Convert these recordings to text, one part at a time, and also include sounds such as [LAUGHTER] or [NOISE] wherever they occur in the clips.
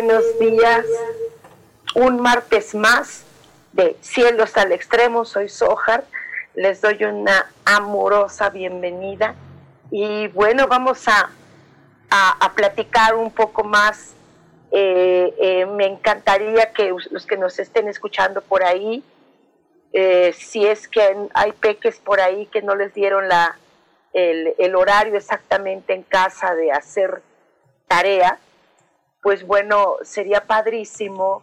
Buenos días. Un martes más de Cielos al Extremo. Soy Sojar. Les doy una amorosa bienvenida. Y bueno, vamos a, a, platicar un poco más. Eh, eh, me encantaría que los que nos estén escuchando por ahí, eh, si es que hay peques por ahí que no les dieron la, el, el horario exactamente en casa de hacer tarea, pues bueno, sería padrísimo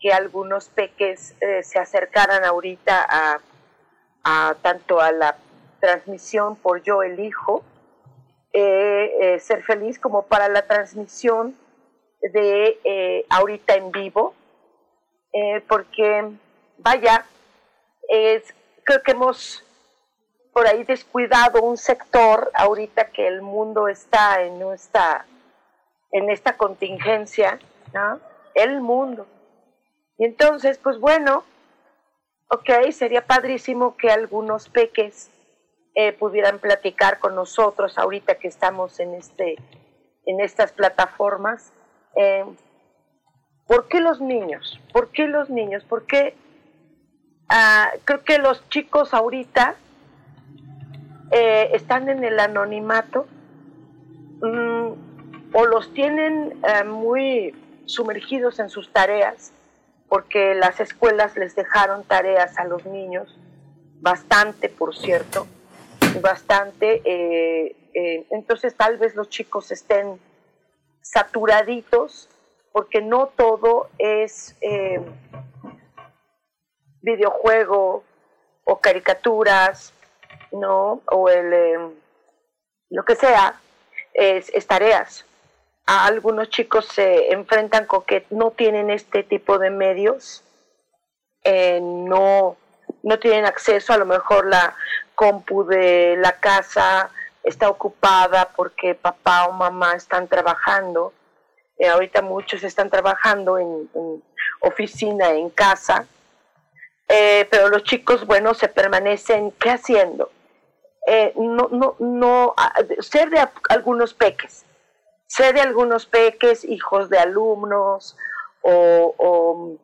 que algunos peques eh, se acercaran ahorita a, tanto a la transmisión por Yo Elijo, eh, eh, ser feliz como para la transmisión de ahorita en vivo, porque vaya, creo que hemos por ahí descuidado un sector ahorita que el mundo está en nuestra en esta contingencia, ¿no? El mundo. Y entonces, pues bueno, ok, sería padrísimo que algunos peques eh, pudieran platicar con nosotros ahorita que estamos en, este, en estas plataformas. Eh, ¿Por qué los niños? ¿Por qué los niños? ¿Por qué? Ah, creo que los chicos ahorita eh, están en el anonimato. Mm, o los tienen muy sumergidos en sus tareas, porque las escuelas les dejaron tareas a los niños, bastante, por cierto, bastante. Eh, eh, entonces tal vez los chicos estén saturaditos, porque no todo es videojuego o caricaturas, ¿no? O el, lo que sea, es tareas algunos chicos se enfrentan con que no tienen este tipo de medios, eh, no, no tienen acceso, a lo mejor la compu de la casa está ocupada porque papá o mamá están trabajando. Eh, ahorita muchos están trabajando en, oficina, en casa, eh, pero los chicos, bueno, se permanecen, ¿qué haciendo? no, no, no, ser de algunos peques, Sé de algunos peques, hijos de alumnos o,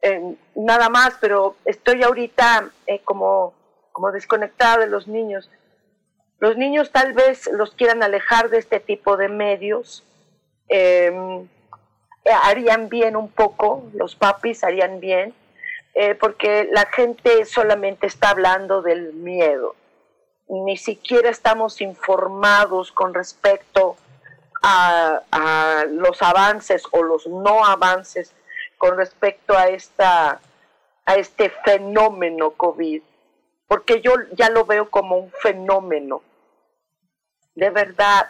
em, nada más, pero estoy ahorita eh, como, como desconectada de los niños. Los niños tal vez los quieran alejar de este tipo de medios. Em, harían bien un poco, los papis harían bien, eh, porque la gente solamente está hablando del miedo. Ni siquiera estamos informados con respecto a, los avances o los no avances con respecto a, esta, a este fenómeno COVID, porque yo ya lo veo como un fenómeno. De verdad,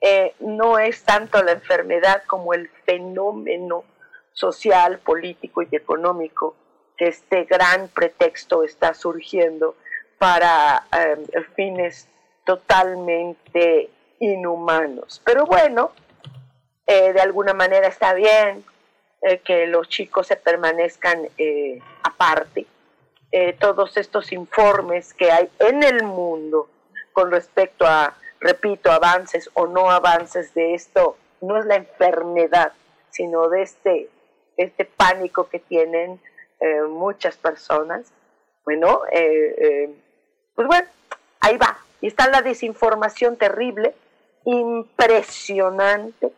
eh, no es tanto la enfermedad como el fenómeno social, político y económico que este gran pretexto está surgiendo para eh, fines totalmente inhumanos. Pero bueno, eh, de alguna manera está bien eh, que los chicos se permanezcan eh, aparte. todos estos informes que hay en el mundo con respecto a, repito, avances o no avances de esto, no es la enfermedad, sino de este, este pánico que tienen muchas personas. Bueno, pues bueno, ahí va. Y está la desinformación terrible impresionante.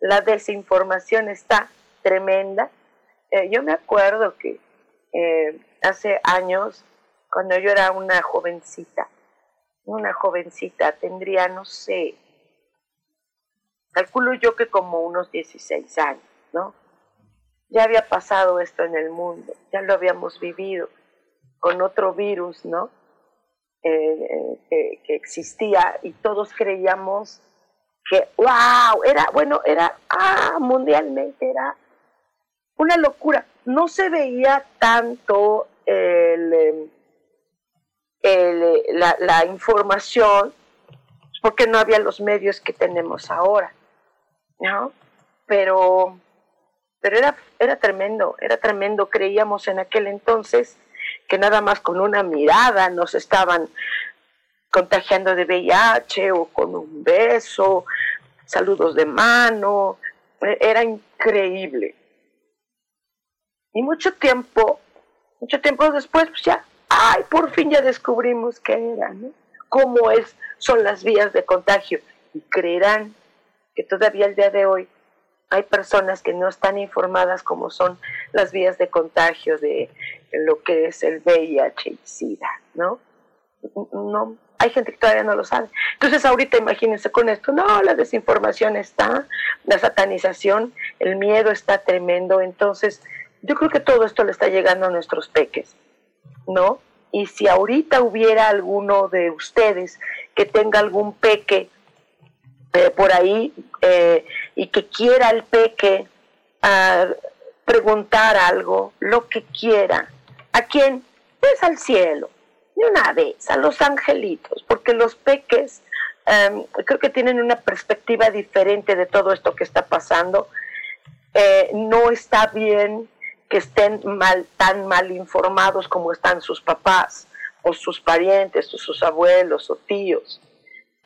La desinformación está tremenda. Eh, yo me acuerdo que eh, hace años, cuando yo era una jovencita, una jovencita, tendría, no sé, calculo yo que como unos 16 años, ¿no? Ya había pasado esto en el mundo, ya lo habíamos vivido con otro virus, ¿no? Eh, que, existía y todos creíamos que, wow, era, bueno, era, ah, mundialmente era una locura. No se veía tanto el, el, la, la información porque no había los medios que tenemos ahora, ¿no? Pero, pero era, era tremendo, era tremendo. Creíamos en aquel entonces que nada más con una mirada nos estaban contagiando de VIH o con un beso, saludos de mano, e, era increíble. Y mucho tiempo, mucho tiempo después, pues ya, ay, por fin ya descubrimos qué era, ¿no? Cómo es, son las vías de contagio. Y creerán que todavía el día de hoy hay personas que no están informadas cómo son las vías de contagio de lo que es el VIH y SIDA, ¿no? No, hay gente que todavía no lo sabe. Entonces ahorita imagínense con esto, no, la desinformación está, la satanización, el miedo está tremendo, entonces yo creo que todo esto le está llegando a nuestros peques, ¿no? Y si ahorita hubiera alguno de ustedes que tenga algún peque eh, por ahí eh, y que quiera el peque ah, preguntar algo, lo que quiera, ¿a quién? Pues al cielo, de una vez, a los angelitos, porque los peques em, creo que tienen una perspectiva diferente de todo esto que está pasando. Eh, no está bien que estén mal, tan mal informados como están sus papás o sus parientes o sus abuelos o tíos.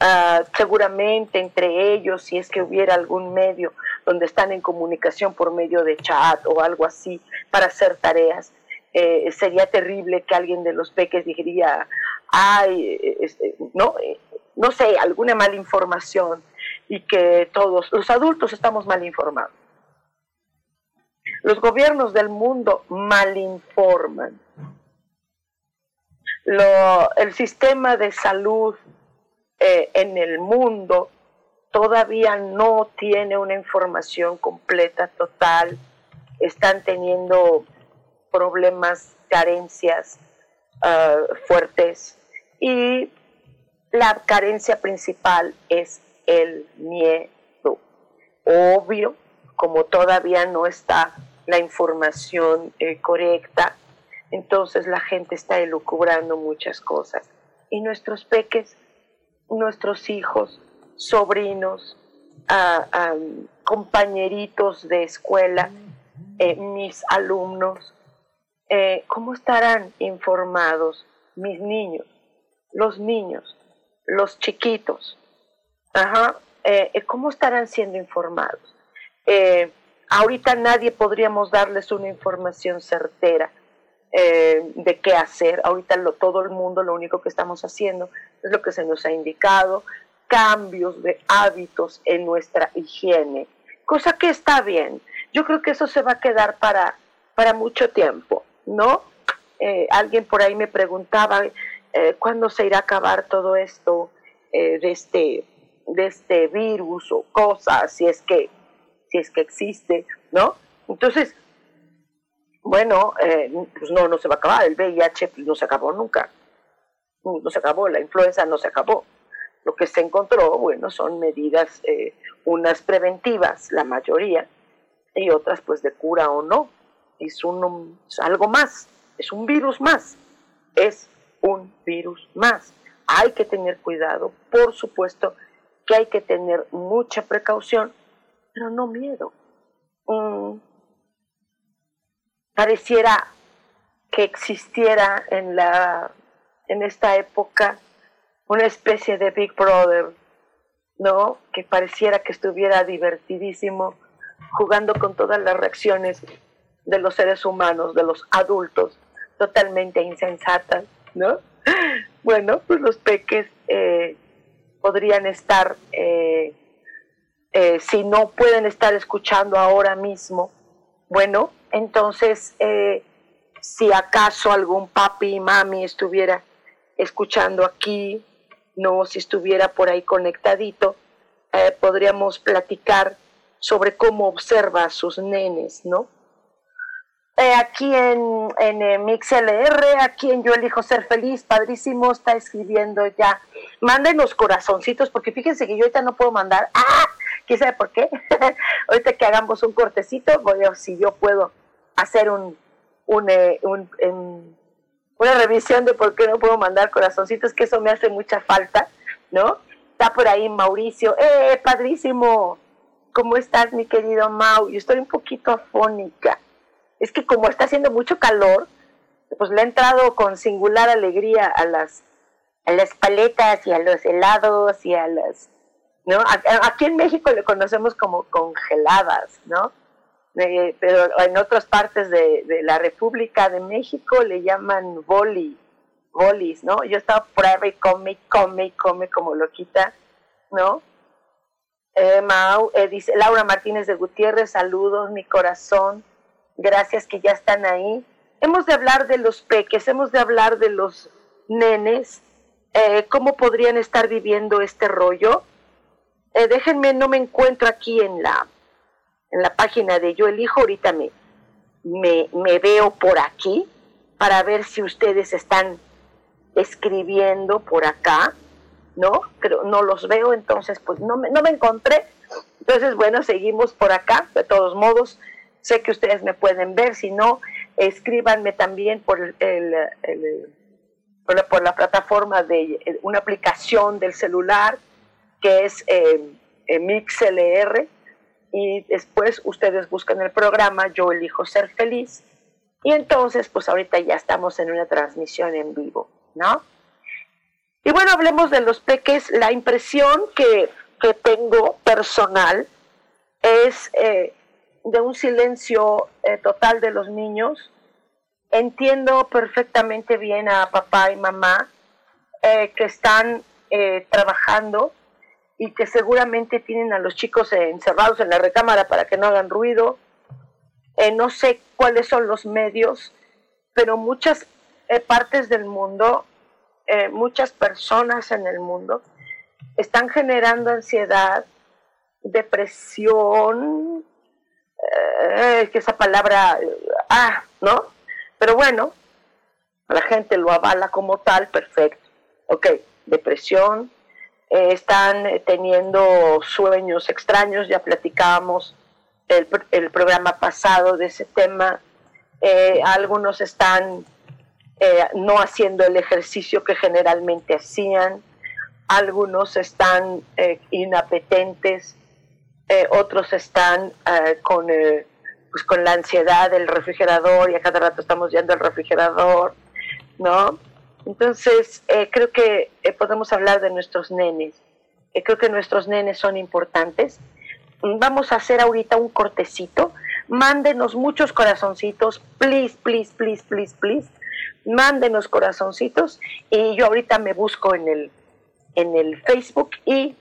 Ah, seguramente entre ellos, si es que hubiera algún medio donde están en comunicación por medio de chat o algo así para hacer tareas, eh, sería terrible que alguien de los peques diría, ay, este, no, eh, no sé, alguna mala información y que todos, los adultos estamos mal informados. Los gobiernos del mundo mal informan. Lo, el sistema de salud eh, en el mundo todavía no tiene una información completa, total, están teniendo problemas, carencias ah, fuertes y la carencia principal es el miedo. Obvio, como todavía no está la información eh, correcta, entonces la gente está elucubrando muchas cosas. Y nuestros peques nuestros hijos, sobrinos, compañeritos de escuela, eh, mis alumnos, eh, ¿cómo estarán informados mis niños, los niños, los chiquitos? Ajá, eh, ¿Cómo estarán siendo informados? ahorita nadie podríamos darles una información certera eh, de qué hacer. Ahorita lo, todo el mundo lo único que estamos haciendo es lo que se nos ha indicado, cambios de hábitos en nuestra higiene, cosa que está bien. Yo creo que eso se va a quedar para, para mucho tiempo, ¿no? Eh, alguien por ahí me preguntaba eh, cuándo se irá a acabar todo esto de, este, de este virus o cosas, si es que, si es que existe, ¿no? Entonces, bueno, eh, pues no, no se va a acabar, el VIH pues, no se acabó nunca, no se acabó, la influenza no se acabó. Lo que se encontró, bueno, son medidas, eh, unas preventivas, la mayoría, y otras pues de cura o no. Es, un, algo más, es un virus más, es un virus más. Hay que tener cuidado, por supuesto que hay que tener mucha precaución, pero no miedo. Mm, pareciera que existiera en, la, en esta época una especie de Big Brother, ¿no? Que pareciera que estuviera divertidísimo jugando con todas las reacciones de los seres humanos, de los adultos, totalmente insensatas, ¿no? [LAUGHS] Bueno, pues los peques eh, podrían estar, eh, eh, si no pueden estar escuchando ahora mismo, Bueno, entonces, si acaso algún papi y mami estuviera escuchando aquí, no, si estuviera por ahí conectadito, podríamos platicar sobre cómo observa a sus nenes, ¿no? Eh, aquí en, eh, MixLR, aquí en Yo Elijo Ser Feliz, padrísimo, está escribiendo ya. Mándenos corazoncitos, porque fíjense que yo ahorita no puedo mandar. ¡Ah! ¿Quién sabe por qué? [LAUGHS] ahorita que hagamos un cortecito, voy a si yo puedo hacer un, un, eh, una revisión de por qué no puedo mandar corazoncitos, que eso me hace mucha falta, ¿no? Está por ahí Mauricio. ¡Eh, padrísimo! ¿Cómo estás, mi querido Mau? Yo estoy un poquito afónica es que como está haciendo mucho calor, pues le ha entrado con singular alegría a las, a las paletas y a los helados y a las, ¿no? Aquí en México le conocemos como congeladas, ¿no? Pero en otras partes de, la República de México le llaman boli, bolis, ¿no? Yo estaba por ahí come, come, come como loquita, ¿no? Eh, eh, dice Laura Martínez de Gutiérrez, saludos, mi corazón gracias que ya están ahí. Hemos de hablar de los peques, hemos de hablar de los nenes, eh, cómo podrían estar viviendo este rollo. Eh, déjenme, no me encuentro aquí en la, en la página de Yo Elijo, ahorita me, me, veo por aquí para ver si ustedes están escribiendo por acá, ¿no? Pero no los veo, entonces pues no me, no me encontré. Entonces, bueno, seguimos por acá, de todos modos. Sé que ustedes me pueden ver, si no, escríbanme también por, el, por, la, plataforma de una aplicación del celular que es eh, eh, MixLR y después ustedes buscan el programa Yo elijo ser feliz y entonces pues ahorita ya estamos en una transmisión en vivo, ¿no? Y bueno, hablemos de los peques. La impresión que, que tengo personal es eh, de un silencio eh, total de los niños. Entiendo perfectamente bien a papá y mamá eh, que están eh, trabajando y que seguramente tienen a los chicos encerrados en la recámara para que no hagan ruido. no sé cuáles son los medios, pero muchas partes del mundo, muchas personas en el mundo, están generando ansiedad, depresión, eh, que esa palabra, ah, ¿no? Pero bueno, la gente lo avala como tal, perfecto. Ok, depresión, eh, están teniendo sueños extraños, ya platicábamos el, el programa pasado de ese tema, eh, algunos están no haciendo el ejercicio que generalmente hacían, algunos están inapetentes, eh, otros están eh, con, eh, pues con la ansiedad del refrigerador y a cada rato estamos yendo al refrigerador, ¿no? Entonces, creo que podemos hablar de nuestros nenes. creo que nuestros nenes son importantes. Vamos a hacer ahorita un cortecito. Mándenos muchos corazoncitos, please, please, please, please, please. Mándenos corazoncitos y yo ahorita me busco en el, en el Facebook y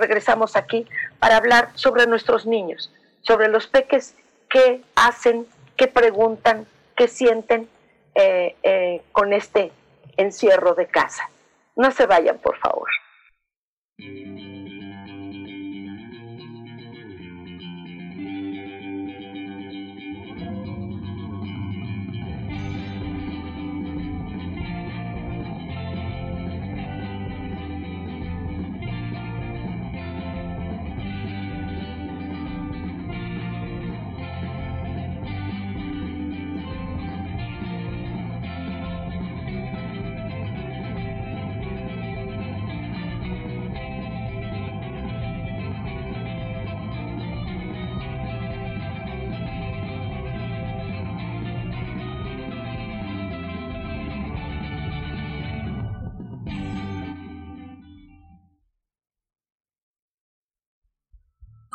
regresamos aquí para hablar sobre nuestros niños, sobre los peques que hacen, que preguntan, que sienten eh, eh, con este encierro de casa. No se vayan, por favor.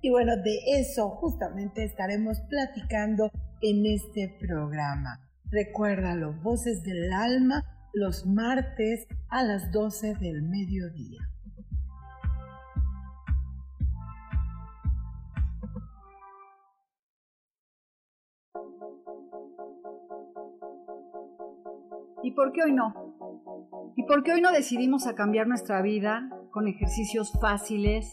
y bueno, de eso justamente estaremos platicando en este programa. Recuérdalo, Voces del Alma, los martes a las 12 del mediodía. ¿Y por qué hoy no? ¿Y por qué hoy no decidimos a cambiar nuestra vida con ejercicios fáciles,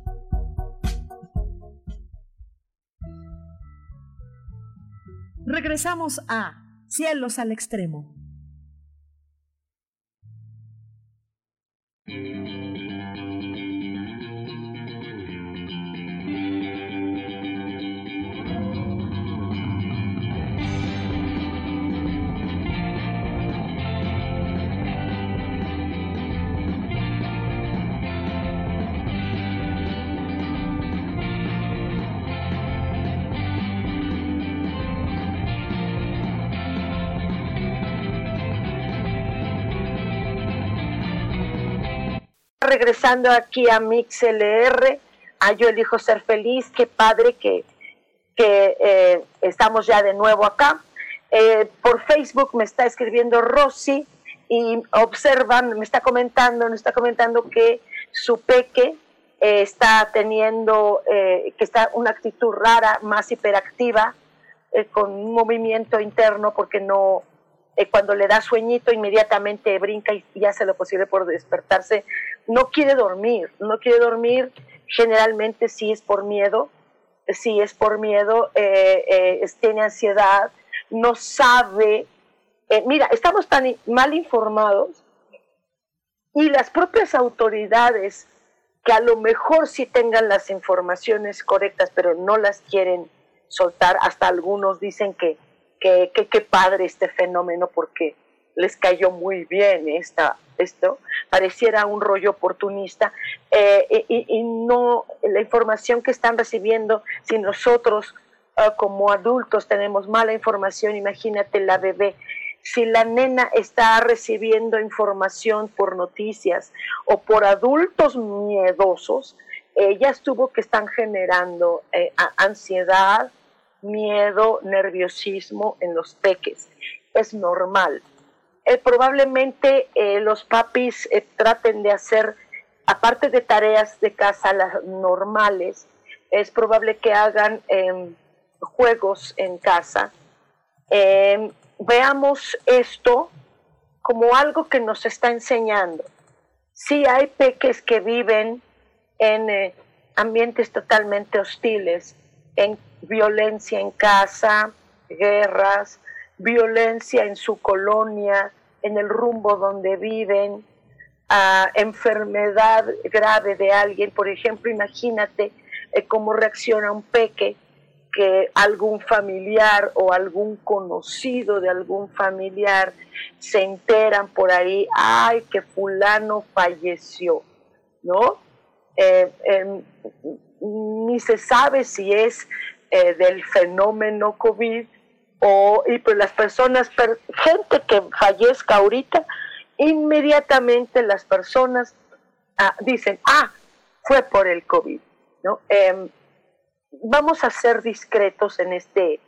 Regresamos a Cielos al Extremo. Regresando aquí a MixLR, a Yo Elijo Ser Feliz, qué padre que, que eh, estamos ya de nuevo acá. Eh, por Facebook me está escribiendo Rosy y observan, me está comentando, me está comentando que su peque eh, está teniendo, que está una actitud rara, más hiperactiva, con un movimiento interno porque no, cuando le da sueñito inmediatamente brinca y hace lo posible por despertarse no quiere dormir, no quiere dormir, generalmente sí es por miedo, sí es por miedo, eh, eh, tiene ansiedad, no sabe. Eh, mira, estamos tan mal informados y las propias autoridades que a lo mejor sí tengan las informaciones correctas, pero no las quieren soltar, hasta algunos dicen que qué que, padre este fenómeno porque les cayó muy bien esta, esto, pareciera un rollo oportunista, eh, y, no la información que están recibiendo, si nosotros ah, como adultos tenemos mala información, imagínate la bebé, si la nena está recibiendo información por noticias o por adultos miedosos, ellas tuvo que están generando eh, ansiedad, miedo, nerviosismo en los peques. Es normal. Eh, probablemente eh, los papis eh, traten de hacer, aparte de tareas de casa las normales, es probable que hagan em, juegos en casa. Em, veamos esto como algo que nos está enseñando. Sí hay peques que viven en ambientes totalmente hostiles, en violencia en casa, guerras, violencia en su colonia, en el rumbo donde viven. enfermedad grave de alguien, por ejemplo, imagínate eh, cómo reacciona un peque que algún familiar o algún conocido de algún familiar se enteran por ahí, ay, que fulano falleció, ¿no? Eh, ni se sabe si es eh, del fenómeno COVID o, y pues las personas, gente que fallezca ahorita, inmediatamente las personas ah, dicen, ah, fue por el COVID, ¿no? Em, vamos a ser discretos en este,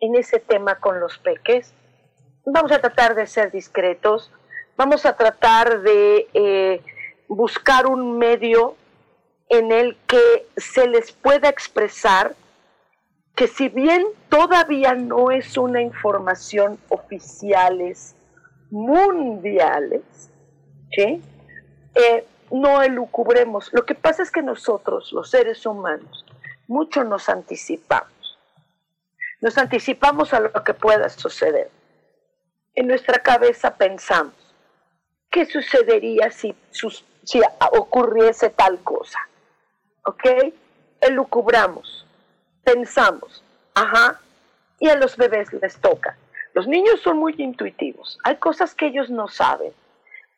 en ese tema con los peques. Vamos a tratar de ser discretos. Vamos a tratar de eh, buscar un medio en el que se les pueda expresar que si bien todavía no es una información oficiales, mundiales, ¿sí? Eh, no elucubremos. Lo que pasa es que nosotros, los seres humanos, mucho nos anticipamos. Nos anticipamos a lo que pueda suceder. En nuestra cabeza pensamos, ¿qué sucedería si, si ocurriese tal cosa? ¿Ok? Elucubramos, pensamos, ajá, y a los bebés les toca. Los niños son muy intuitivos, hay cosas que ellos no saben,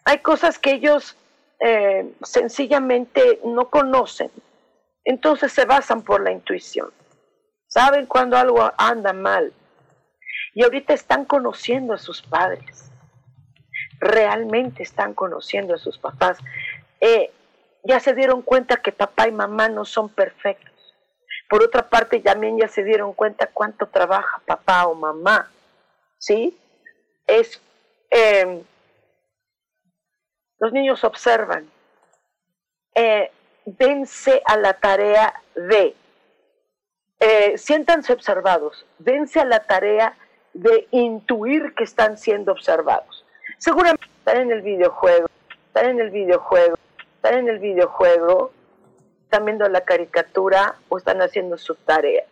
hay cosas que ellos eh, sencillamente no conocen, entonces se basan por la intuición. Saben cuando algo anda mal. Y ahorita están conociendo a sus padres. Realmente están conociendo a sus papás. Eh, ya se dieron cuenta que papá y mamá no son perfectos. Por otra parte, también ya se dieron cuenta cuánto trabaja papá o mamá. ¿Sí? Es, eh, los niños observan. Eh, a la tarea de, eh, siéntanse observados, dense a la tarea de intuir que están siendo observados. Seguramente están en el videojuego, están en el videojuego, están en el videojuego, están viendo la caricatura o están haciendo su tarea.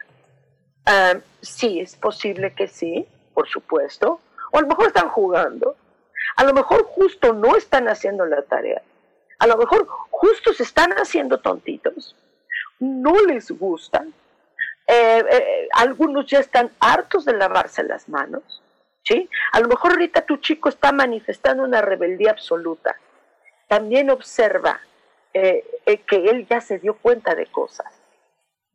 Ah, sí, es posible que sí, por supuesto. O a lo mejor están jugando. A lo mejor justo no están haciendo la tarea a lo mejor justo se están haciendo tontitos, no les gustan, eh, eh, algunos ya están hartos de lavarse las manos, ¿sí? A lo mejor ahorita tu chico está manifestando una rebeldía absoluta. También observa eh, que él ya se dio cuenta de cosas,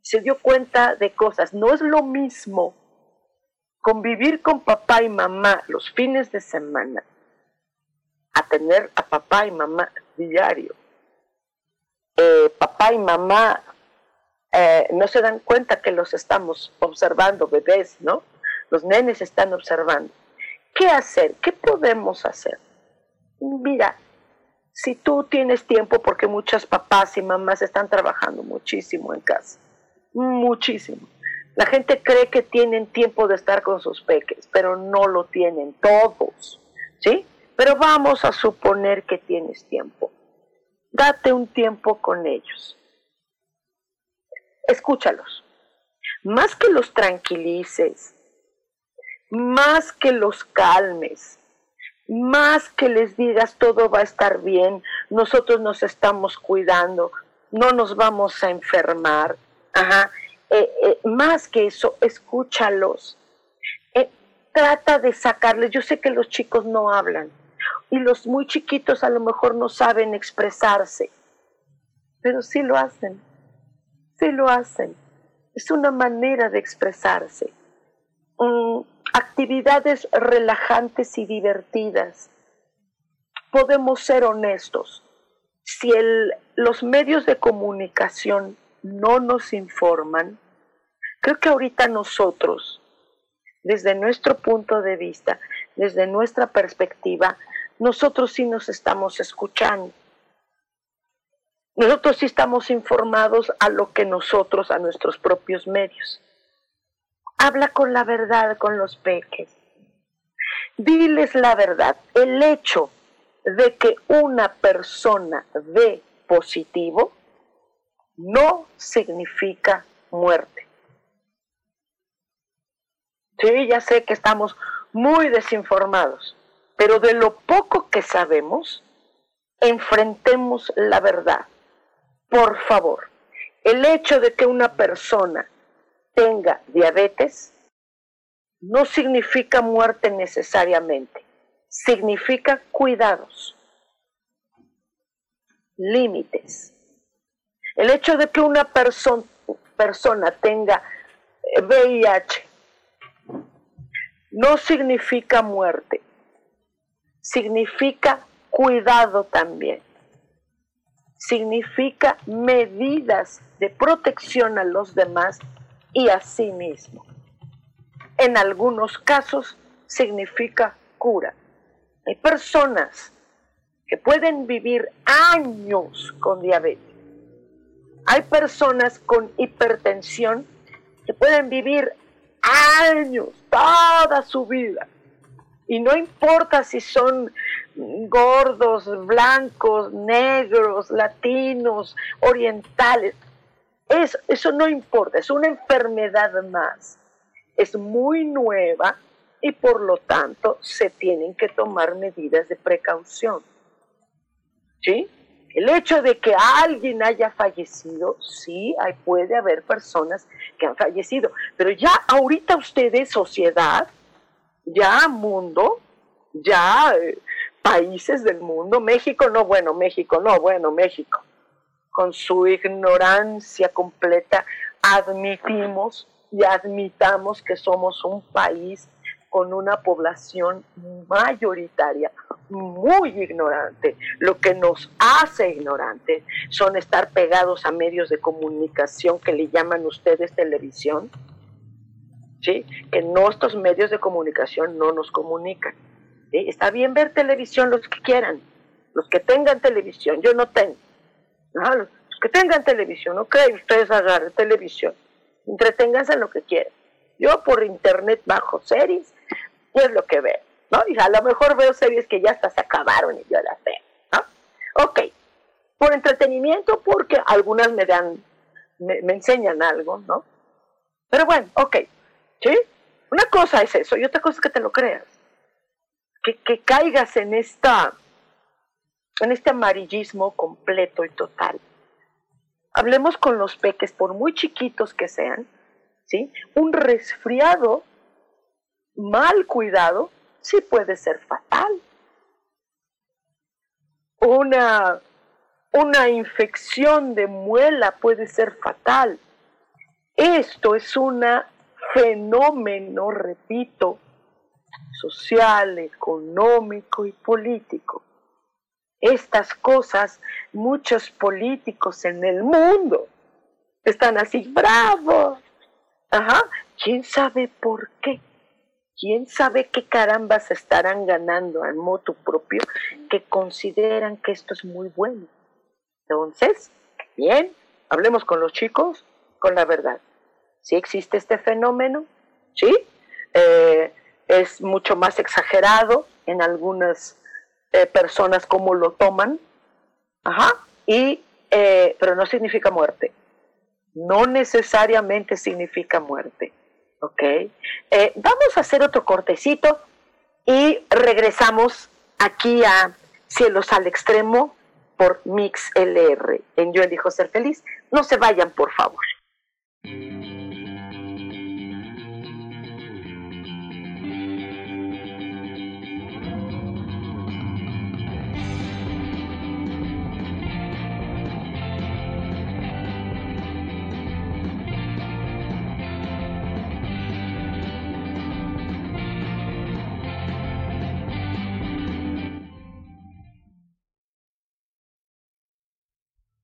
se dio cuenta de cosas. No es lo mismo convivir con papá y mamá los fines de semana a tener a papá y mamá diario. Eh, papá y mamá eh, no se dan cuenta que los estamos observando, bebés, ¿no? Los nenes están observando. ¿Qué hacer? ¿Qué podemos hacer? Mira, si tú tienes tiempo, porque muchas papás y mamás están trabajando muchísimo en casa, muchísimo. La gente cree que tienen tiempo de estar con sus peques, pero no lo tienen todos, ¿sí? Pero vamos a suponer que tienes tiempo. Date un tiempo con ellos. Escúchalos. Más que los tranquilices, más que los calmes, más que les digas todo va a estar bien, nosotros nos estamos cuidando, no nos vamos a enfermar. Ajá. Eh, eh, más que eso, escúchalos. Eh, trata de sacarles. Yo sé que los chicos no hablan, y los muy chiquitos a lo mejor no saben expresarse, pero sí lo hacen, sí lo hacen. Es una manera de expresarse. Mm, actividades relajantes y divertidas. Podemos ser honestos. Si los medios de comunicación no nos informan, creo que ahorita nosotros, desde nuestro punto de vista, desde nuestra perspectiva, nosotros sí nos estamos escuchando. Nosotros sí estamos informados a lo que nosotros, a nuestros propios medios. Habla con la verdad con los peques. Diles la verdad. El hecho de que una persona ve positivo no significa muerte. Sí, ya sé que estamos muy desinformados, pero de lo poco que sabemos, enfrentemos la verdad. Por favor, el hecho de que una persona tenga diabetes no significa muerte necesariamente, significa cuidados, límites. El hecho de que una persona tenga VIH no significa muerte, significa cuidado también. Significa medidas de protección a los demás y a sí mismo. En algunos casos significa cura. Hay personas que pueden vivir años con diabetes. Hay personas con hipertensión que pueden vivir años, toda su vida. Y no importa si son gordos, blancos, negros, latinos, orientales. Eso, eso no importa, es una enfermedad más. Es muy nueva y por lo tanto se tienen que tomar medidas de precaución. ¿Sí? El hecho de que alguien haya fallecido, sí, hay, puede haber personas que han fallecido, pero ya ahorita ustedes, sociedad, ya mundo, ya eh, países del mundo, México no, bueno, México no, bueno, México, con su ignorancia completa, admitimos y admitamos que somos un país con una población mayoritaria muy ignorante. Lo que nos hace ignorantes son estar pegados a medios de comunicación que le llaman ustedes televisión, ¿sí? que nuestros medios de comunicación no nos comunican. Está bien ver televisión los que quieran, los que tengan televisión, yo no tengo. Los que tengan televisión, no creen ustedes agarren televisión, entreténganse en lo que quieran. Yo por internet bajo series, es lo que veo, ¿no? Y a lo mejor veo series que ya hasta se acabaron y yo las veo, ¿no? Ok, por entretenimiento, porque algunas me dan, me, me enseñan algo, ¿no? Pero bueno, ok, ¿sí? Una cosa es eso y otra cosa es que te lo creas que, caigas en esta en este amarillismo completo y total. Hablemos con los peques, por muy chiquitos que sean, ¿sí? Un resfriado mal cuidado sí puede ser fatal. Una, una infección de muela puede ser fatal. Esto es un fenómeno, repito, social, económico y político. Estas cosas, muchos políticos en el mundo están así, bravo. Ajá, ¿quién sabe por qué? ¿Quién sabe qué carambas estarán ganando al moto propio que consideran que esto es muy bueno? Entonces, bien, hablemos con los chicos con la verdad. ¿Sí existe este fenómeno? ¿Sí? Eh, es mucho más exagerado en algunas eh, personas como lo toman, ajá, y, eh, pero no significa muerte. No necesariamente significa muerte. ¿Ok? Eh, vamos a hacer otro cortecito y regresamos aquí a Cielos al Extremo por Mix LR en Yo elijo ser feliz. No se vayan, por favor.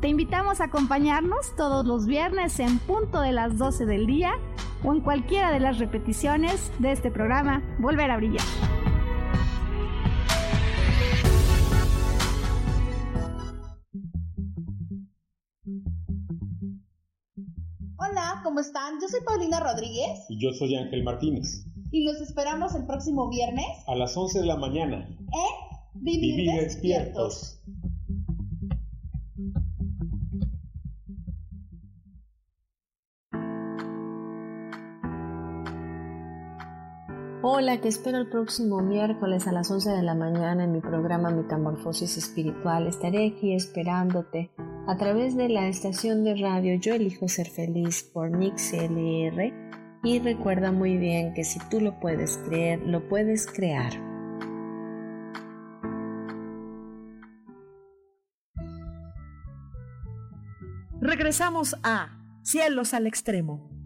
Te invitamos a acompañarnos todos los viernes en punto de las 12 del día o en cualquiera de las repeticiones de este programa Volver a Brillar. Hola, ¿cómo están? Yo soy Paulina Rodríguez. Y yo soy Ángel Martínez. Y los esperamos el próximo viernes. A las 11 de la mañana. En Vivir, despiertos. Hola, te espero el próximo miércoles a las 11 de la mañana en mi programa Metamorfosis Espiritual. Estaré aquí esperándote a través de la estación de radio Yo elijo ser feliz por Nix LR y recuerda muy bien que si tú lo puedes creer, lo puedes crear. Regresamos a Cielos al Extremo.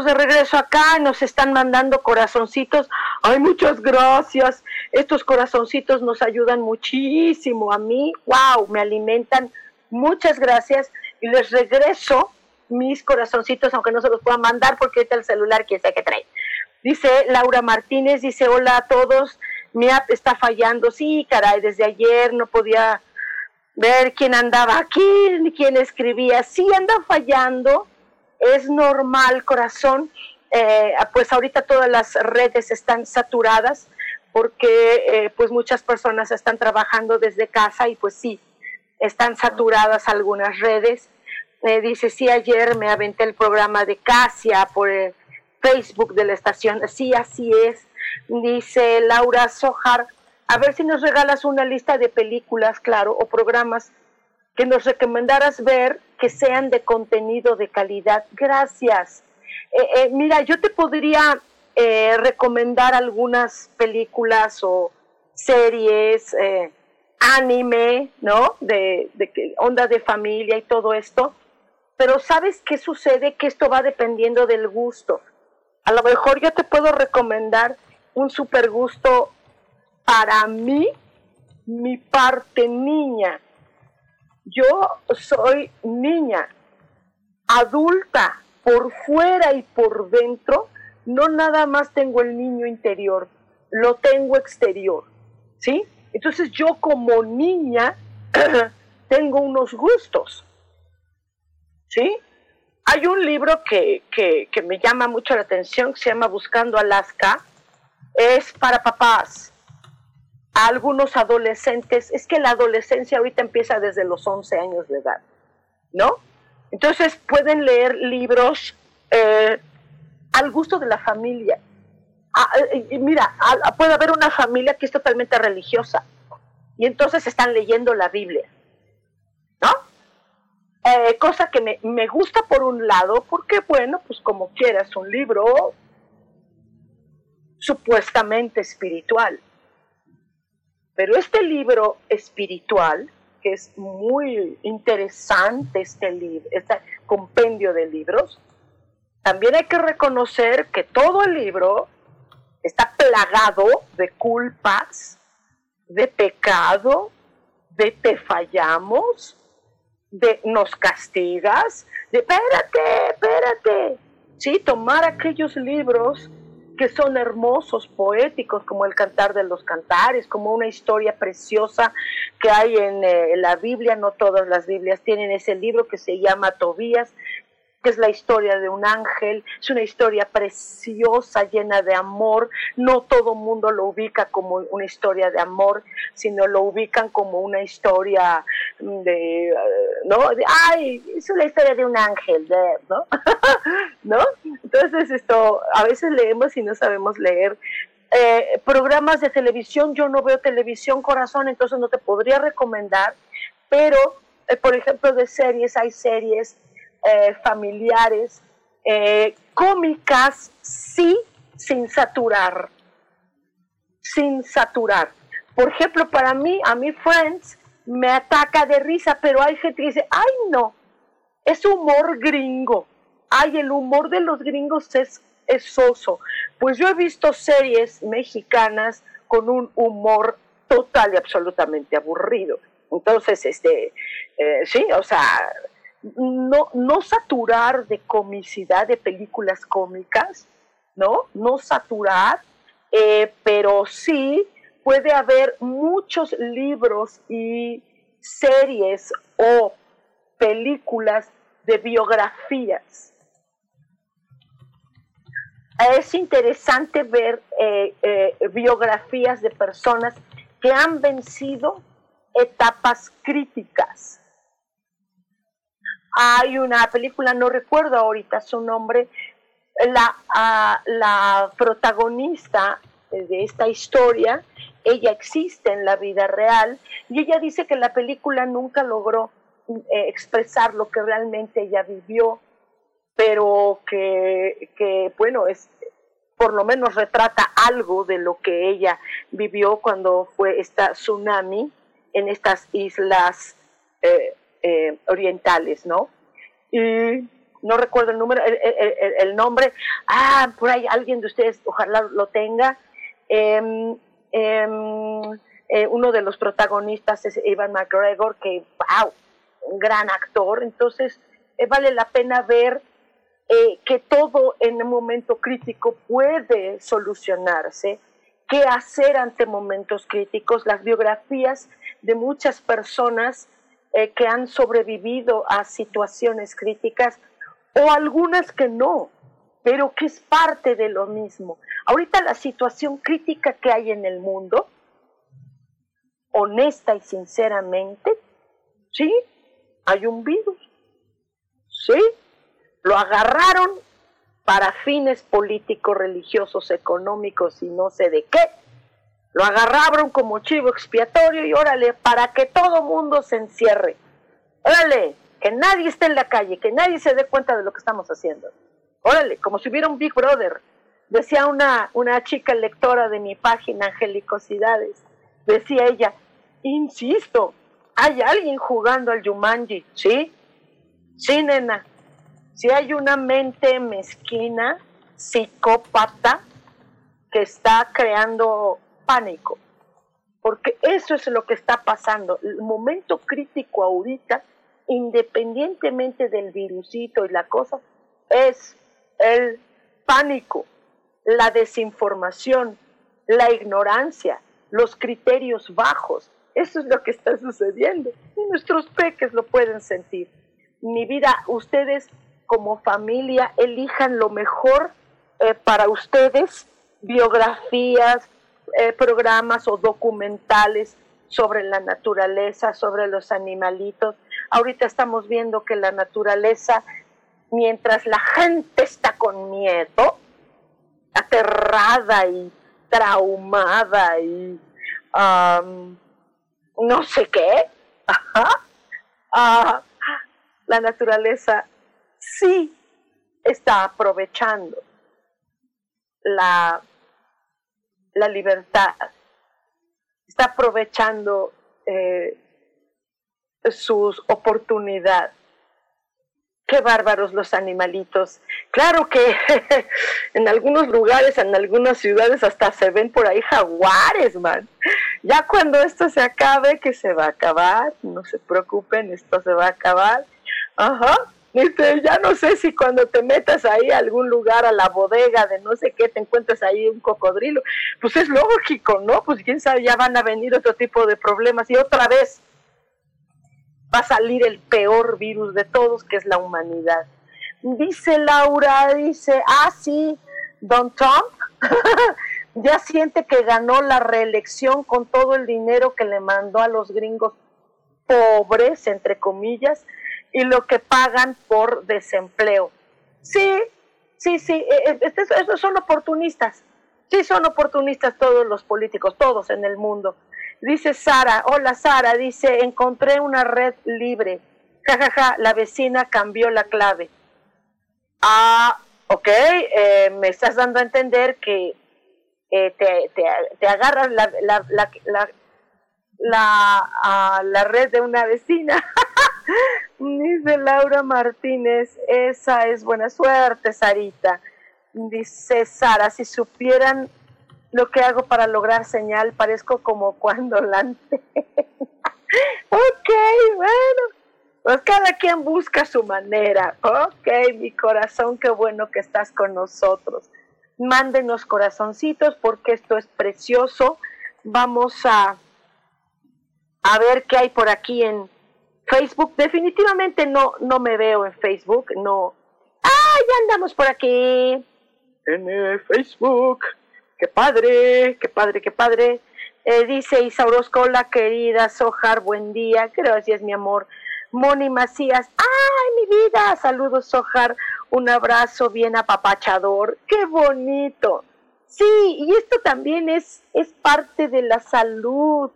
De regreso acá, nos están mandando corazoncitos. Ay, muchas gracias. Estos corazoncitos nos ayudan muchísimo a mí. Wow, me alimentan. Muchas gracias. Y les regreso mis corazoncitos, aunque no se los pueda mandar porque ahorita el celular quién sabe qué trae. Dice Laura Martínez, dice, hola a todos, mi app está fallando. Sí, caray, desde ayer no podía ver quién andaba aquí, ni quién escribía. Sí, anda fallando es normal, corazón, eh, pues ahorita todas las redes están saturadas porque eh, pues muchas personas están trabajando desde casa y pues sí, están saturadas algunas redes. Eh, dice, sí, ayer me aventé el programa de Casia por el Facebook de la estación. Sí, así es. Dice Laura Sojar, a ver si nos regalas una lista de películas, claro, o programas que nos recomendaras ver que sean de contenido de calidad. Gracias. Eh, eh, mira, yo te podría eh, recomendar algunas películas o series, anime, ¿no? De, de onda de familia y todo esto. Pero ¿sabes qué sucede? Que esto va dependiendo del gusto. A lo mejor yo te puedo recomendar un super gusto para mí, mi parte niña yo soy niña, adulta, por fuera y por dentro, no nada más tengo el niño interior, lo tengo exterior, ¿sí? Entonces yo como niña [CLEARS THROAT] tengo unos gustos, ¿sí? Hay un libro que, que, que me llama mucho la atención, que se llama Buscando Alaska, es para papás, a algunos adolescentes, es que la adolescencia ahorita empieza desde los 11 años de edad, ¿no? Entonces pueden leer libros eh, al gusto de la familia. Ah, eh, mira, puede haber una familia que es totalmente religiosa y entonces están leyendo la Biblia, ¿no? Eh, cosa que me, me gusta por un lado, porque bueno, pues como quieras, un libro supuestamente espiritual pero este libro espiritual, que es muy interesante este libro, este compendio de libros, también hay que reconocer que todo el libro está plagado de culpas, de pecado, de te fallamos, de nos castigas, de espérate, espérate. Sí, tomar aquellos libros que son hermosos, poéticos, como el Cantar de los Cantares, como una historia preciosa que hay en eh, la Biblia, no todas las Biblias tienen ese libro que se llama Tobías, que es la historia de un ángel, es una historia preciosa, llena de amor. No todo mundo lo ubica como una historia de amor, sino lo ubican como una historia de, ¿no? De, ay, es una historia de un ángel, ¿no? [LAUGHS] ¿no? Entonces esto, a veces leemos y no sabemos leer. Eh, programas de televisión, yo no veo televisión corazón, entonces no te podría recomendar, pero eh, por ejemplo de series, hay series eh, familiares, eh, cómicas, sí, sin saturar, sin saturar. Por ejemplo, para mí, a mí Friends me ataca de risa, pero hay gente que dice, ay no, es humor gringo. Ay, el humor de los gringos es, es. Pues yo he visto series mexicanas con un humor total y absolutamente aburrido. Entonces, este, eh, sí, o sea, no, no saturar de comicidad de películas cómicas, ¿no? No saturar, eh, pero sí puede haber muchos libros y series o películas de biografías. Es interesante ver eh, eh, biografías de personas que han vencido etapas críticas hay una película, no recuerdo ahorita su nombre, la, ah, la protagonista de esta historia, ella existe en la vida real y ella dice que la película nunca logró eh, expresar lo que realmente ella vivió, pero que, que, bueno, es, por lo menos retrata algo de lo que ella vivió cuando fue esta tsunami en estas islas eh, eh, orientales, ¿no? Y no recuerdo el número, el, nombre. Ah, por ahí alguien de ustedes, ojalá lo tenga. Em, em, eh, uno de los protagonistas es Ivan McGregor, que, wow, un gran actor. Entonces, eh, vale la pena ver que todo en un momento crítico puede solucionarse. ¿Qué hacer ante momentos críticos? Las biografías de muchas personas eh, que han sobrevivido a situaciones críticas o algunas que no, pero que es parte de lo mismo. Ahorita la situación crítica que hay en el mundo, honesta y sinceramente, sí, hay un virus, sí, lo agarraron para fines políticos, religiosos, económicos y no sé de qué, lo agarraron como chivo expiatorio y órale, para que todo mundo se encierre. Órale, que nadie esté en la calle, que nadie se dé cuenta de lo que estamos haciendo. Órale, como si hubiera un Big Brother. Decía una, una chica lectora de mi página, Angelicosidades, decía ella, insisto, hay alguien jugando al Yumanji, ¿sí? Sí, nena. Si hay una mente mezquina, psicópata, que está creando pánico, porque eso es lo que está pasando. El momento crítico ahorita, independientemente del virusito y la cosa, es el pánico, la desinformación, la ignorancia, los criterios bajos. Eso es lo que está sucediendo. Y nuestros peques lo pueden sentir. Mi vida, ustedes como familia elijan lo mejor eh, para ustedes, biografías, eh, programas o documentales sobre la naturaleza, sobre los animalitos. Ahorita estamos viendo que la naturaleza, mientras la gente está con miedo, aterrada y traumada y no sé qué, [LAUGHS] ah, la naturaleza sí está aprovechando la la libertad, está aprovechando eh, sus oportunidades. Qué bárbaros los animalitos. Claro que [LAUGHS] en algunos lugares, en algunas ciudades hasta se ven por ahí jaguares, man. Ya cuando esto se acabe, que se va a acabar, no se preocupen, esto se va a acabar. Ajá ya no sé si cuando te metas ahí a algún lugar, a la bodega de no sé qué, te encuentras ahí un cocodrilo. Pues es lógico, ¿no? Pues quién sabe, ya van a venir otro tipo de problemas y otra vez va a salir el peor virus de todos, que es la humanidad. Dice Laura, dice, ah, sí, Don Trump [LAUGHS] ya siente que ganó la reelección con todo el dinero que le mandó a los gringos pobres, entre comillas, y lo que pagan por desempleo. Sí, sí, sí, eh, eh, estos, son oportunistas. Sí, son oportunistas todos los políticos, todos en el mundo. Dice Sara, hola Sara, dice, encontré una red libre. Ja, ja, ja, la vecina cambió la clave. Ah, ok, eh, me estás dando a entender que eh, te, te, te, agarras la, la, la, la, la, la red de una vecina. [LAUGHS] Dice Laura Martínez, esa es buena suerte, Sarita. Dice Sara, si supieran lo que hago para lograr señal, parezco como cuando la [LAUGHS] ok, bueno, pues cada quien busca su manera. Ok, mi corazón, qué bueno que estás con nosotros. Mándenos corazoncitos porque esto es precioso. Vamos a, a ver qué hay por aquí en Facebook. Definitivamente no, no me veo en Facebook, no. Ah, ya andamos por aquí en Facebook. Qué padre, qué padre, qué padre. Eh, dice Isaurosco, hola querida Sojar, buen día. Gracias, mi amor. Moni Macías, ¡ay, mi vida! Saludos, Sojar. Un abrazo bien apapachador. ¡Qué bonito! Sí, y esto también es, es parte de la salud,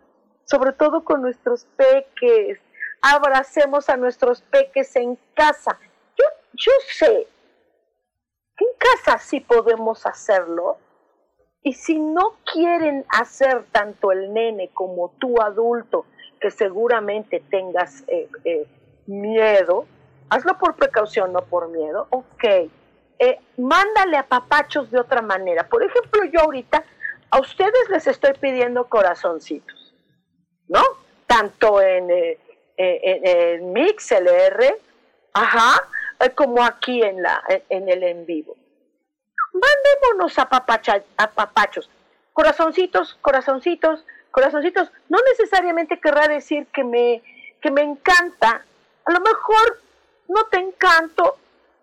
sobre todo con nuestros peques. Abracemos a nuestros peques en casa. Yo, yo sé en casa sí podemos hacerlo. Y si no quieren hacer tanto el nene como tú adulto, que seguramente tengas eh, eh, miedo, hazlo por precaución, no por miedo, ok. Eh, mándale a papachos de otra manera. Por ejemplo, yo ahorita a ustedes les estoy pidiendo corazoncitos, ¿no? Tanto en, en, en MixLR, ajá, eh, como aquí en, la, en el en vivo. Mandémonos a, a papachos. Corazoncitos, corazoncitos, corazoncitos. No necesariamente querrá decir que me, que me encanta. A lo mejor no te encanto,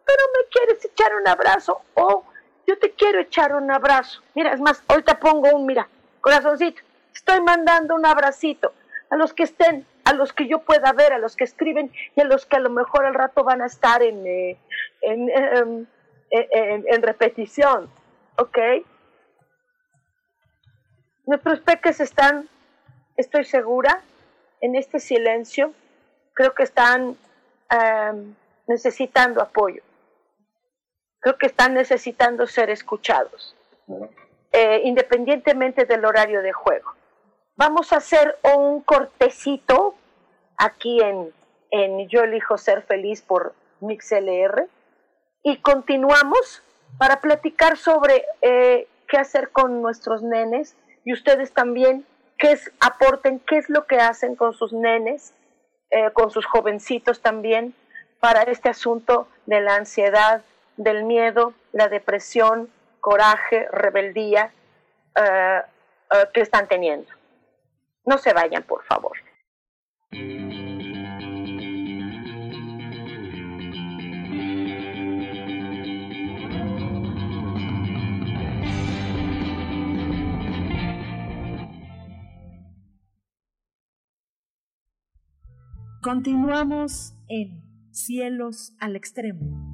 pero me quieres echar un abrazo. O yo te quiero echar un abrazo. Mira, es más, ahorita pongo un, mira, corazoncito. Estoy mandando un abracito a los que estén a los que yo pueda ver, a los que escriben y a los que a lo mejor al rato van a estar en, eh, en, em, en, en, repetición. ¿Ok? Nuestros peques están, estoy segura, en este silencio, creo que están um, necesitando apoyo. Creo que están necesitando ser escuchados, eh, independientemente del horario de juego vamos a hacer un cortecito aquí en, en Yo elijo ser feliz por MixLR y continuamos para platicar sobre eh, qué hacer con nuestros nenes y ustedes también qué es, aporten qué es lo que hacen con sus nenes, eh, con sus jovencitos también para este asunto de la ansiedad, del miedo, la depresión, coraje, rebeldía eh, que están teniendo. No se vayan, por favor. Continuamos en Cielos al Extremo.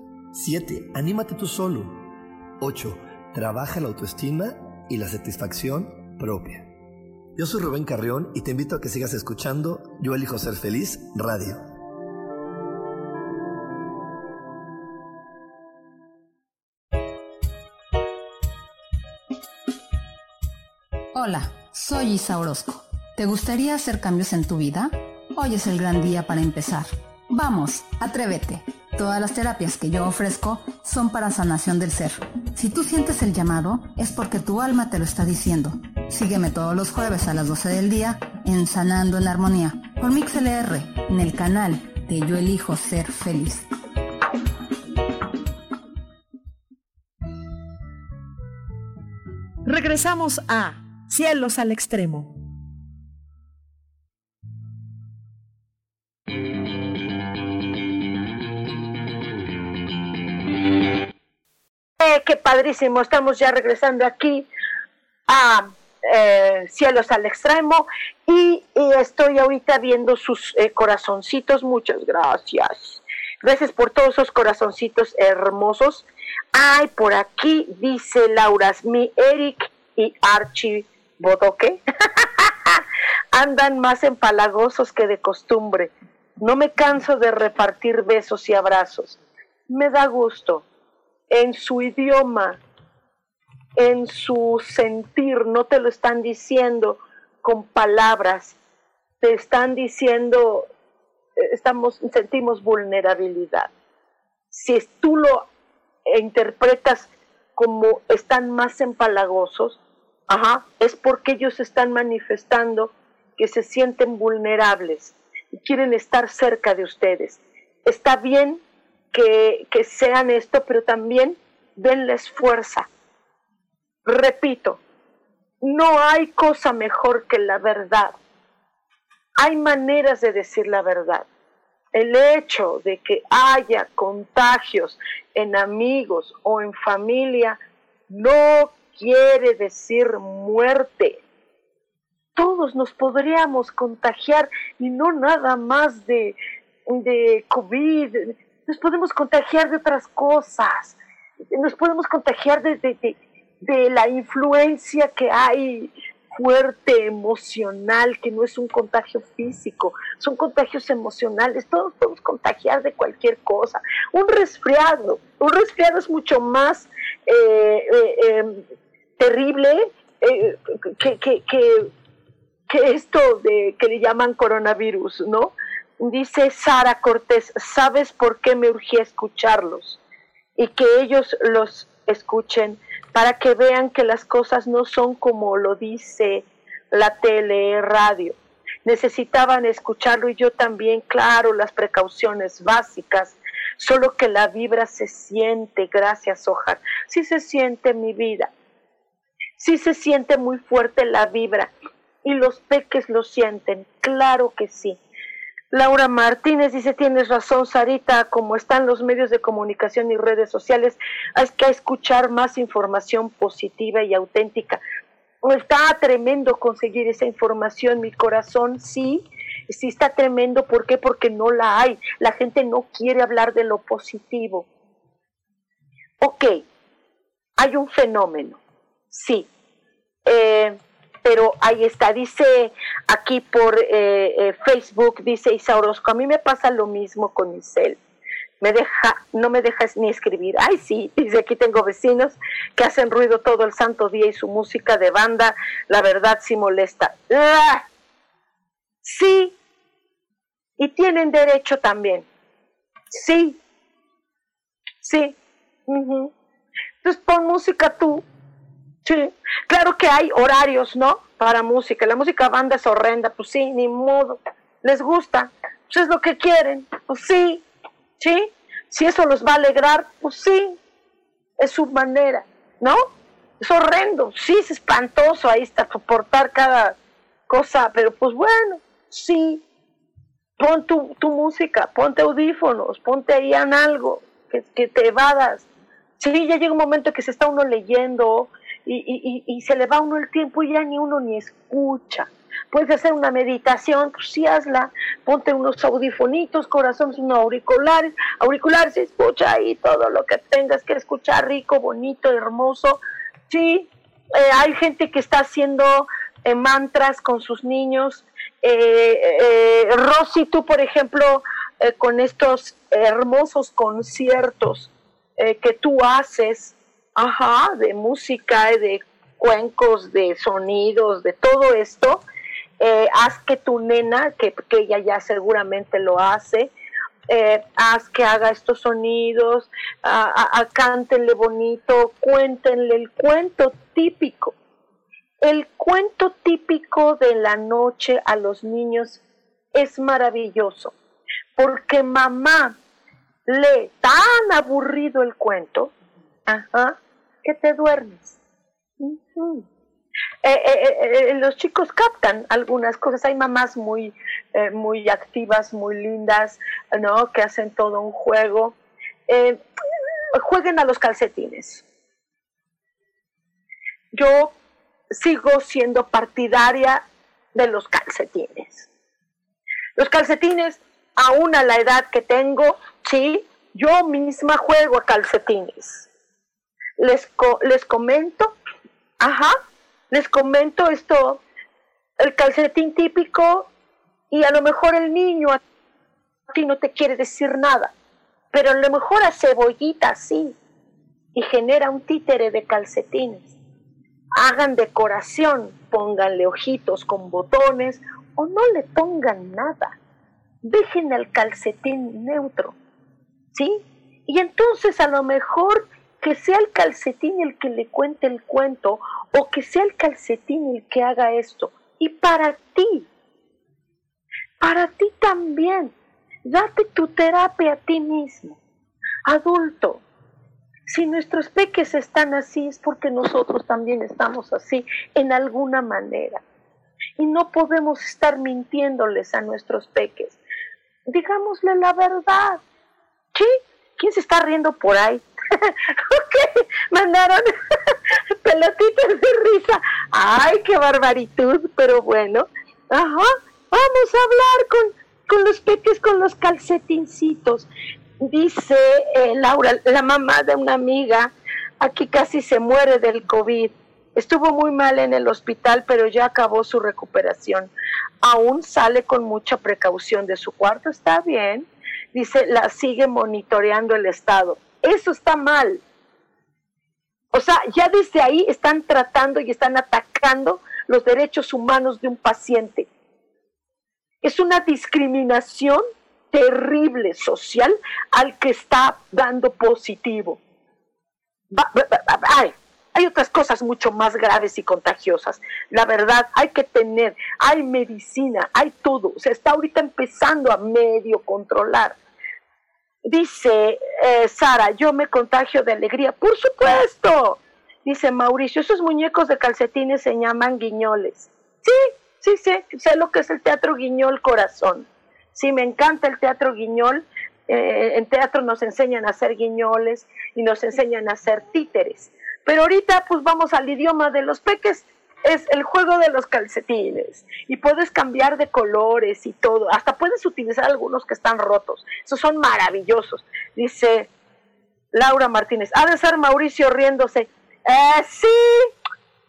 7. Anímate tú solo. 8. Trabaja la autoestima y la satisfacción propia. Yo soy Rubén Carrión y te invito a que sigas escuchando Yo elijo ser feliz radio. Hola, soy Isa Orozco. ¿Te gustaría hacer cambios en tu vida? Hoy es el gran día para empezar. Vamos, atrévete. Todas las terapias que yo ofrezco son para sanación del ser. Si tú sientes el llamado, es porque tu alma te lo está diciendo. Sígueme todos los jueves a las 12 del día en Sanando en Armonía por MixLR en el canal de Yo Elijo Ser Feliz. Regresamos a Cielos al Extremo. Padrísimo, estamos ya regresando aquí a eh, Cielos al Extremo y, estoy ahorita viendo sus eh, corazoncitos, muchas gracias. Gracias por todos esos corazoncitos hermosos. Ay, por aquí dice Laura, mi Eric y Archie Bodoque [LAUGHS] andan más empalagosos que de costumbre. No me canso de repartir besos y abrazos. Me da gusto en su idioma, en su sentir, no te lo están diciendo con palabras, te están diciendo, eh, estamos, sentimos vulnerabilidad. Si tú lo interpretas como están más empalagosos, ajá, es porque ellos están manifestando que se sienten vulnerables y quieren estar cerca de ustedes. Está bien que, sean esto, pero también denles fuerza. Repito, no hay cosa mejor que la verdad. Hay maneras de decir la verdad. El hecho de que haya contagios en amigos o en familia no quiere decir muerte. Todos nos podríamos contagiar y no nada más de, de COVID, nos podemos contagiar de otras cosas, nos podemos contagiar de, de, la influencia que hay fuerte, emocional, que no es un contagio físico, son contagios emocionales, todos podemos contagiar de cualquier cosa. Un resfriado, un resfriado es mucho más eh, eh, em, terrible eh, que, que, que, que, esto de que le llaman coronavirus, ¿no? Dice Sara Cortés, ¿sabes por qué me urgía escucharlos? Y que ellos los escuchen para que vean que las cosas no son como lo dice la tele, radio. Necesitaban escucharlo y yo también, claro, las precauciones básicas, solo que la vibra se siente, gracias, Ojar. Sí se siente mi vida, sí se siente muy fuerte la vibra y los peques lo sienten, claro que sí. Laura Martínez dice, tienes razón, Sarita, como están los medios de comunicación y redes sociales, hay que escuchar más información positiva y auténtica. Está tremendo conseguir esa información, mi corazón, sí, sí está tremendo. ¿Por qué? Porque no la hay. La gente no quiere hablar de lo positivo. Ok, hay un fenómeno, sí. Eh, pero ahí está, dice aquí por eh, eh, Facebook, dice Isa Orozco, a mí me pasa lo mismo con mi. Me deja, no me dejas ni escribir. Ay, sí, dice aquí tengo vecinos que hacen ruido todo el santo día y su música de banda, la verdad sí molesta. ¡Ah! Sí, y tienen derecho también. Sí, sí. Entonces pon música tú Sí, claro que hay horarios, ¿no? Para música. La música banda es horrenda, pues sí, ni modo. Les gusta, pues es lo que quieren, pues sí, ¿sí? Si eso los va a alegrar, pues sí, es su manera, ¿no? Es horrendo, sí, es espantoso ahí está soportar cada cosa, pero pues bueno, sí, pon tu, tu música, ponte audífonos, ponte ahí en algo, que, que te evadas. Sí, ya llega un momento que se está uno leyendo y, y, y, se le va uno el tiempo y ya ni uno ni escucha. Puedes hacer una meditación, pues sí hazla, ponte unos audifonitos, corazones, unos auriculares, auriculares, escucha ahí todo lo que tengas que escuchar, rico, bonito, hermoso. Sí, eh, hay gente que está haciendo eh, mantras con sus niños. Eh, eh, Rosy, tú, por ejemplo, con estos hermosos conciertos que tú haces, ajá, de música, de cuencos, de sonidos, de todo esto, eh, haz que tu nena, que, que, ella ya seguramente lo hace, eh, haz que haga estos sonidos, a, cántenle bonito, cuéntenle el cuento típico. El cuento típico de la noche a los niños es maravilloso, porque mamá lee tan aburrido el cuento, ajá, que te duermes. Uh -huh. Eh, eh, eh, los chicos captan algunas cosas. Hay mamás muy, muy activas, muy lindas, ¿no? Que hacen todo un juego. jueguen a los calcetines. Yo sigo siendo partidaria de los calcetines. Los calcetines, aún a la edad que tengo, sí, yo misma juego a calcetines. Les, les comento, ajá, les comento esto, el calcetín típico y a lo mejor el niño a ti no te quiere decir nada, pero a lo mejor a cebollita sí y genera un títere de calcetines. Hagan decoración, pónganle ojitos con botones o no le pongan nada. Dejen el calcetín neutro, ¿sí? Y entonces a lo mejor que sea el calcetín el que le cuente el cuento o que sea el calcetín el que haga esto. Y para ti, para ti también, date tu terapia a ti mismo. Adulto, si nuestros peques están así es porque nosotros también estamos así en alguna manera. Y no podemos estar mintiéndoles a nuestros peques. Digámosle la verdad. ¿Sí? ¿Quién se está riendo por ahí? [LAUGHS] ok, mandaron [LAUGHS] pelotitas de risa. Ay, qué barbaritud, pero bueno. Ajá, vamos a hablar con, con los peques con los calcetincitos. Dice eh, Laura, la mamá de una amiga, aquí casi se muere del COVID. Estuvo muy mal en el hospital, pero ya acabó su recuperación. Aún sale con mucha precaución de su cuarto, está bien. Dice, la sigue monitoreando el estado. Eso está mal. O sea, ya desde ahí están tratando y están atacando los derechos humanos de un paciente. Es una discriminación terrible social al que está dando positivo. Ay, hay otras cosas mucho más graves y contagiosas. La verdad, hay que tener, hay medicina, hay todo. O sea, está ahorita empezando a medio controlar. Dice eh, Sara, yo me contagio de alegría. Por supuesto. Dice Mauricio, esos muñecos de calcetines se llaman guiñoles. Sí, sí, sé, sé lo que es el teatro guiñol corazón. Sí, me encanta el teatro guiñol. Eh, en teatro nos enseñan a hacer guiñoles y nos enseñan a hacer títeres. Pero ahorita pues vamos al idioma de los peques. Es el juego de los calcetines. Y puedes cambiar de colores y todo, hasta puedes utilizar algunos que están rotos, esos son maravillosos, dice Laura Martínez, ha de ser Mauricio riéndose, eh, sí,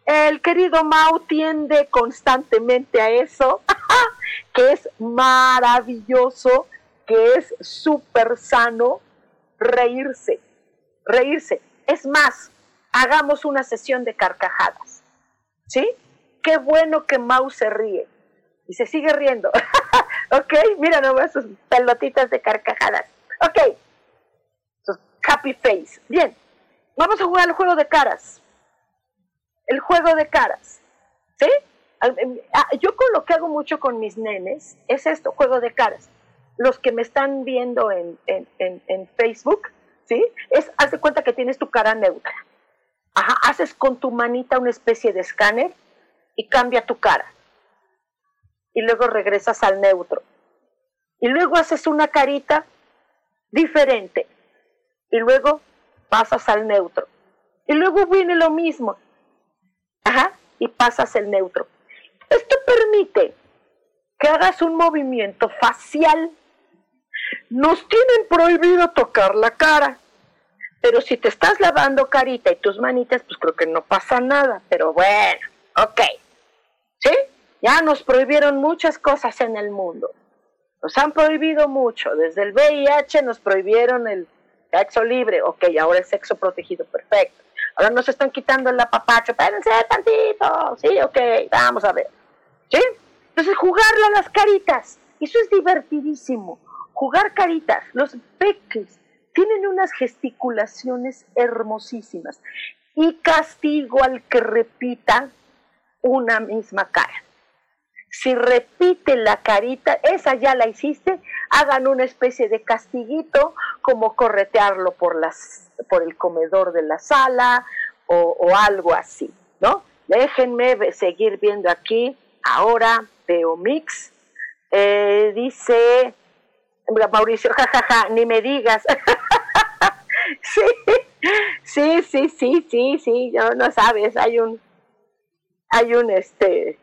el querido Mau tiende constantemente a eso, [LAUGHS] que es maravilloso, que es súper sano reírse, reírse, es más, hagamos una sesión de carcajadas ¿Sí? Qué bueno que Mau se ríe. Y se sigue riendo. [LAUGHS] ok, mira nomás sus pelotitas de carcajadas. Ok, sus happy face. Bien, vamos a jugar el juego de caras. El juego de caras. ¿Sí? Yo con lo que hago mucho con mis nenes es esto, juego de caras. los que me están viendo en, en, en, Facebook, ¿sí? Es, haz de cuenta que tienes tu cara neutra. Ajá, haces con tu manita una especie de escáner y cambia tu cara. Y luego regresas al neutro. Y luego haces una carita diferente. Y luego pasas al neutro. Y luego viene lo mismo. Ajá, y pasas el neutro. Esto permite que hagas un movimiento facial. Nos tienen prohibido tocar la cara. Pero si te estás lavando carita y tus manitas, pues creo que no pasa nada. Pero bueno, ok. ¿Sí? Ya nos prohibieron muchas cosas en el mundo. Nos han prohibido mucho. Desde el VIH nos prohibieron el sexo libre. Ok, ahora el sexo protegido. Perfecto. Ahora nos están quitando el apapacho. Espérense tantito. Sí, ok, vamos a ver. ¿Sí? Entonces, jugarlo a las caritas. Eso es divertidísimo. Jugar caritas. Los peques tienen unas gesticulaciones hermosísimas. Y castigo al que repita una misma cara. Si repite la carita, esa ya la hiciste, hagan una especie de castiguito, como corretearlo por, las, por el comedor de la sala o, algo así, ¿no? Déjenme seguir viendo aquí. Ahora veo mix. Eh, dice Mauricio, jajaja, ni me digas. [LAUGHS] sí, sí, sí, sí, sí, sí, no, no sabes, hay un, hay un, este,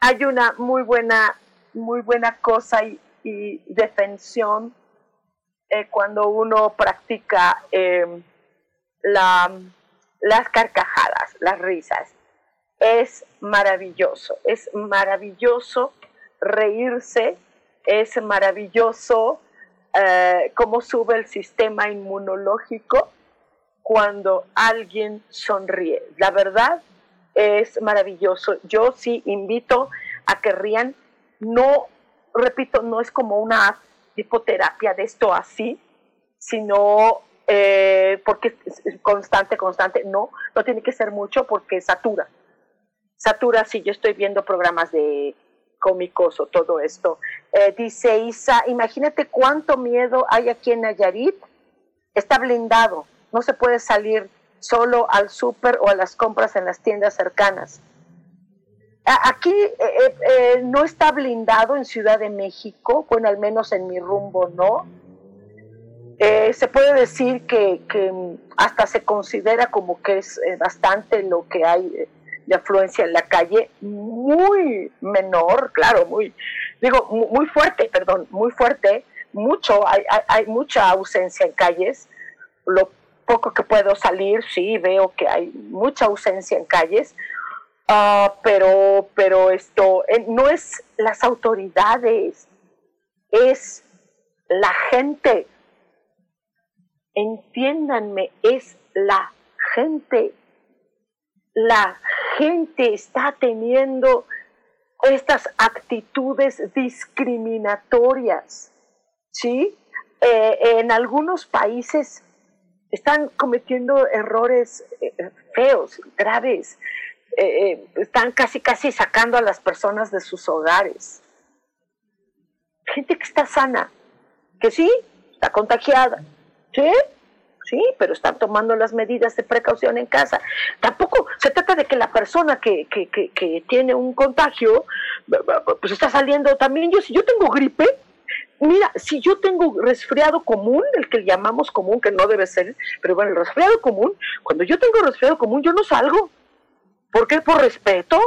hay una muy buena, muy buena cosa y, defensión eh, cuando uno practica em, la, las carcajadas, las risas. Es maravilloso, es maravilloso reírse, es maravilloso eh, cómo sube el sistema inmunológico cuando alguien sonríe. La verdad es maravilloso. Yo sí invito a que rían. No, repito, no es como una hipoterapia de esto así, sino eh, porque es constante, constante. No, no tiene que ser mucho porque satura. Satura si yo estoy viendo programas de cómicos o todo esto. Eh, dice Isa, imagínate cuánto miedo hay aquí en Nayarit. Está blindado, no se puede salir solo al súper o a las compras en las tiendas cercanas. Aquí eh, eh, no está blindado en Ciudad de México, bueno, al menos en mi rumbo no. se puede decir que, que, hasta se considera como que es bastante lo que hay de afluencia en la calle, muy menor, claro, muy, digo, muy fuerte, perdón, muy fuerte, mucho, hay, hay, mucha ausencia en calles, lo poco que puedo salir, sí, veo que hay mucha ausencia en calles, uh, pero, pero esto eh, no es las autoridades, es la gente. Entiéndanme, es la gente. La gente está teniendo estas actitudes discriminatorias, ¿sí? Eh, en algunos países están cometiendo errores eh, feos, graves, eh, están casi casi sacando a las personas de sus hogares. Gente que está sana, que sí, está contagiada, ¿sí? Sí, pero están tomando las medidas de precaución en casa. Tampoco se trata de que la persona que, que, que, tiene un contagio, pues está saliendo también. Yo, si yo tengo gripe, mira, si yo tengo resfriado común, el que llamamos común, que no debe ser, pero bueno, el resfriado común, cuando yo tengo resfriado común, yo no salgo. ¿Por qué? Por respeto.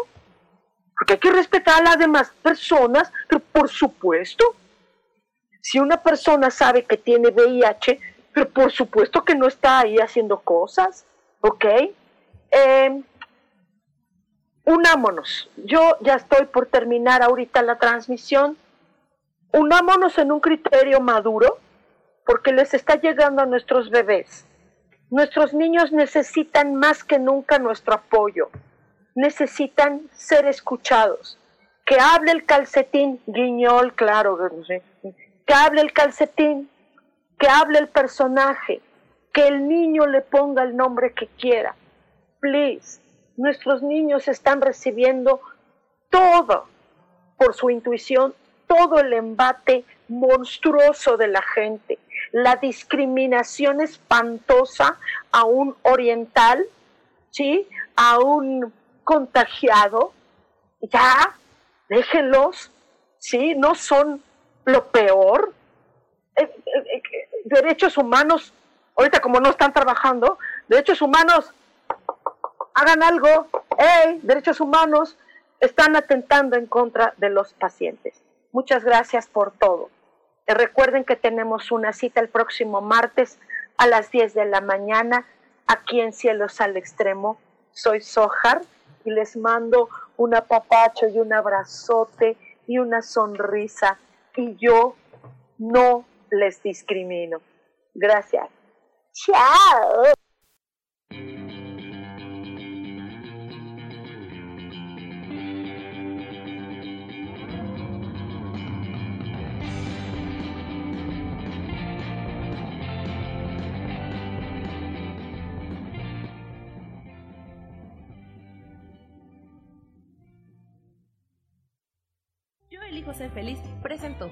Porque hay que respetar a las demás personas, pero por supuesto, si una persona sabe que tiene VIH, pero por supuesto que no está ahí haciendo cosas, ¿ok? Eh, unámonos. Yo ya estoy por terminar ahorita la transmisión. Unámonos en un criterio maduro porque les está llegando a nuestros bebés. Nuestros niños necesitan más que nunca nuestro apoyo. Necesitan ser escuchados. Que hable el calcetín, guiñol, claro, que hable el calcetín, que hable el personaje, que el niño le ponga el nombre que quiera. Please, nuestros niños están recibiendo todo por su intuición, todo el embate monstruoso de la gente, la discriminación espantosa a un oriental, ¿sí? A un contagiado, ya, déjenlos, ¿sí? No son lo peor. Eh, eh, eh, derechos humanos, ahorita como no están trabajando, derechos humanos, hagan algo, hey, derechos humanos, están atentando en contra de los pacientes. Muchas gracias por todo. recuerden que tenemos una cita el próximo martes a las 10 de la mañana aquí en Cielos al Extremo. Soy Sojar y les mando un apapacho y un abrazote y una sonrisa y yo no les discrimino. Gracias. Chao. elijo ser feliz presentó.